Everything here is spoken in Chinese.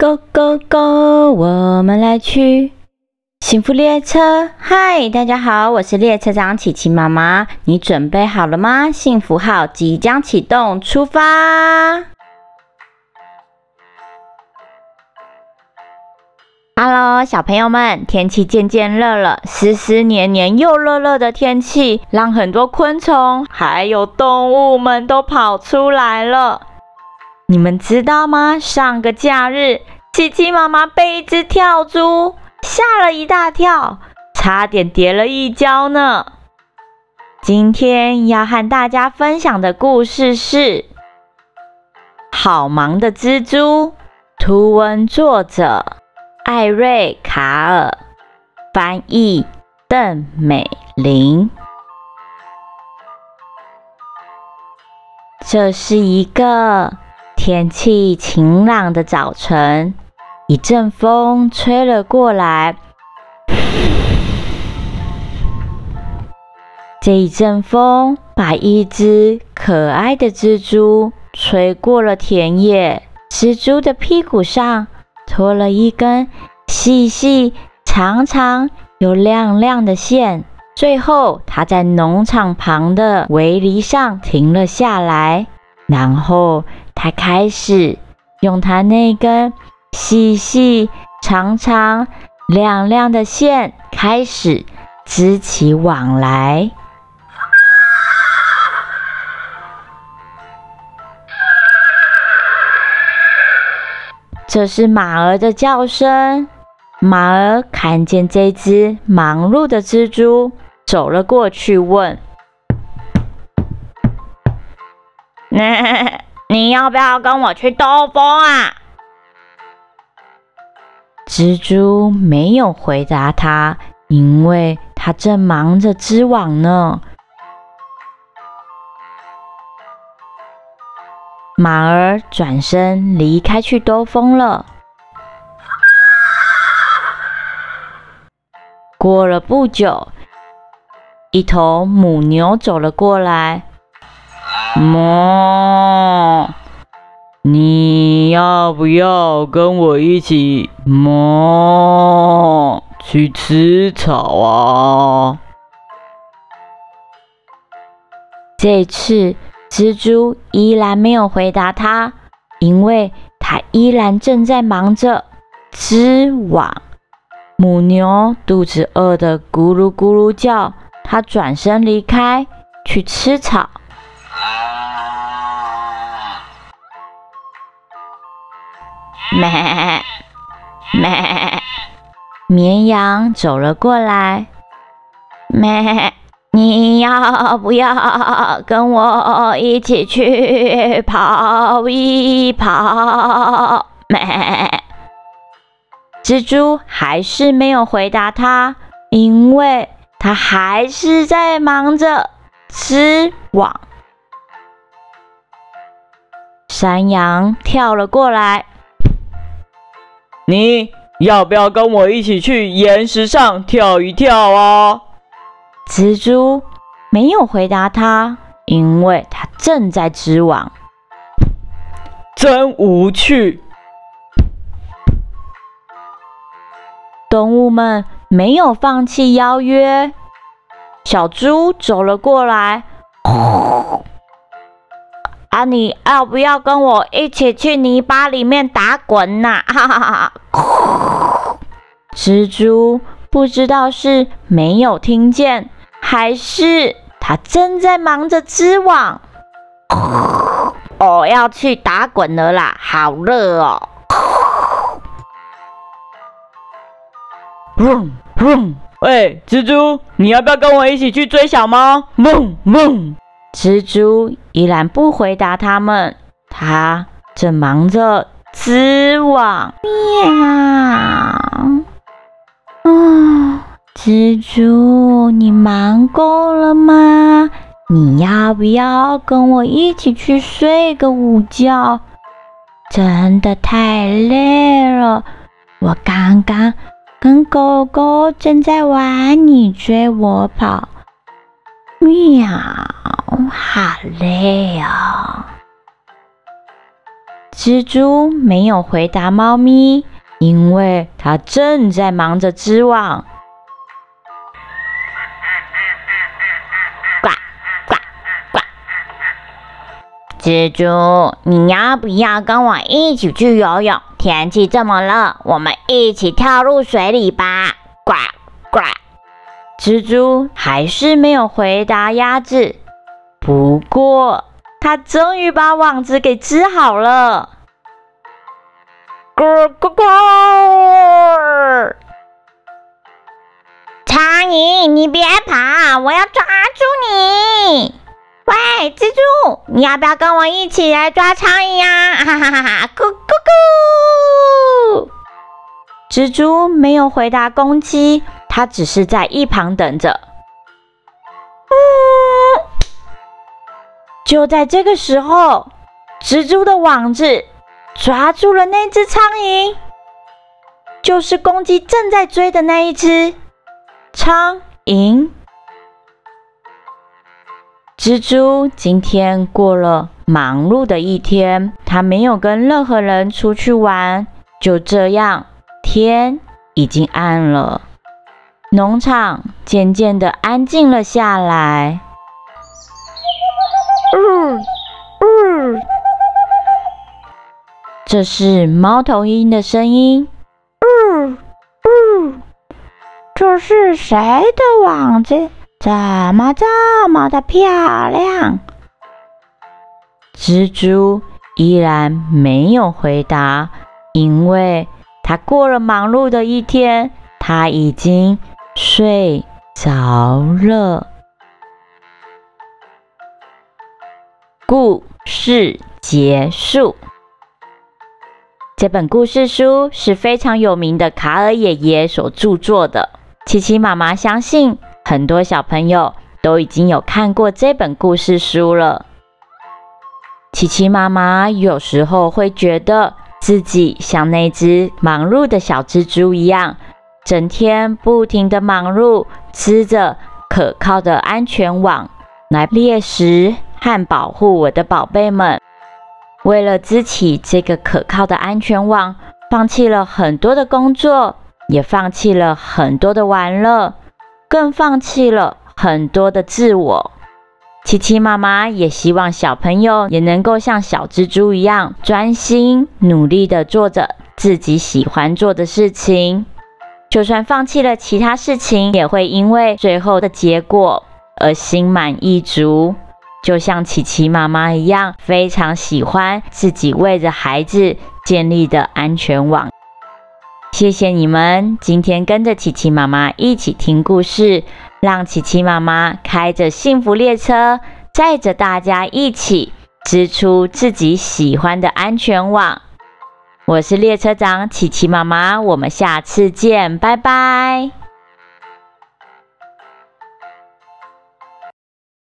Go go go！我们来去幸福列车。嗨，大家好，我是列车长琪琪妈妈。你准备好了吗？幸福号即将启动，出发！Hello，小朋友们，天气渐渐热了，湿湿黏黏又热热的天气，让很多昆虫还有动物们都跑出来了。你们知道吗？上个假日，琪琪妈妈被一只跳蛛吓了一大跳，差点跌了一跤呢。今天要和大家分享的故事是《好忙的蜘蛛》，图文作者艾瑞卡尔，翻译邓美玲。这是一个。天气晴朗的早晨，一阵风吹了过来。这一阵风把一只可爱的蜘蛛吹过了田野。蜘蛛的屁股上拖了一根细细长长又亮亮的线。最后，它在农场旁的围篱上停了下来，然后。他开始用他那根细细长长、亮亮的线，开始织起网来。这是马儿的叫声。马儿看见这只忙碌的蜘蛛，走了过去，问：“那？” 你要不要跟我去兜风啊？蜘蛛没有回答他，因为他正忙着织网呢。马儿转身离开去兜风了。过了不久，一头母牛走了过来。么，你要不要跟我一起么去吃草啊？这次蜘蛛依然没有回答他，因为他依然正在忙着织网。母牛肚子饿得咕噜咕噜叫，它转身离开去吃草。咩咩，绵羊走了过来。咩，你要不要跟我一起去跑一跑？咩，蜘蛛还是没有回答他，因为他还是在忙着织网。山羊跳了过来。你要不要跟我一起去岩石上跳一跳啊？蜘蛛没有回答他，因为他正在织网。真无趣。动物们没有放弃邀约。小猪走了过来。啊！你要不要跟我一起去泥巴里面打滚呐？哈哈哈！蜘蛛不知道是没有听见，还是它正在忙着织网。我 要去打滚了啦，好热哦！嗡嗡，喂，蜘蛛，你要不要跟我一起去追小猫？嗡嗡。蜘蛛依然不回答他们，它正忙着织网。喵！啊，蜘蛛，你忙够了吗？你要不要跟我一起去睡个午觉？真的太累了，我刚刚跟狗狗正在玩，你追我跑。喵，好累啊！蜘蛛没有回答猫咪，因为它正在忙着织网。呱呱呱！蜘蛛，你要不要跟我一起去游泳？天气这么热，我们一起跳入水里吧！呱呱！蜘蛛还是没有回答鸭子。不过，它终于把网子给织好了。咕咕咕！苍蝇，你别跑，我要抓住你！喂，蜘蛛，你要不要跟我一起来抓苍蝇呀？哈哈哈哈！咕咕咕！蜘蛛没有回答公鸡，它只是在一旁等着。就在这个时候，蜘蛛的网子抓住了那只苍蝇，就是公鸡正在追的那一只苍蝇。蜘蛛今天过了忙碌的一天，它没有跟任何人出去玩。就这样，天已经暗了，农场渐渐的安静了下来。嗯嗯，这是猫头鹰的声音。嗯嗯，这是谁的网子？怎么这么的漂亮？蜘蛛依然没有回答，因为它过了忙碌的一天，它已经睡着了。故事结束。这本故事书是非常有名的卡尔爷爷所著作的。琪琪妈妈相信很多小朋友都已经有看过这本故事书了。琪琪妈妈有时候会觉得自己像那只忙碌的小蜘蛛一样，整天不停的忙碌，织着可靠的安全网来猎食。和保护我的宝贝们，为了织起这个可靠的安全网，放弃了很多的工作，也放弃了很多的玩乐，更放弃了很多的自我。琪琪妈妈也希望小朋友也能够像小蜘蛛一样，专心努力的做着自己喜欢做的事情，就算放弃了其他事情，也会因为最后的结果而心满意足。就像琪琪妈妈一样，非常喜欢自己为着孩子建立的安全网。谢谢你们今天跟着琪琪妈妈一起听故事，让琪琪妈妈开着幸福列车，载着大家一起织出自己喜欢的安全网。我是列车长琪琪妈妈，我们下次见，拜拜。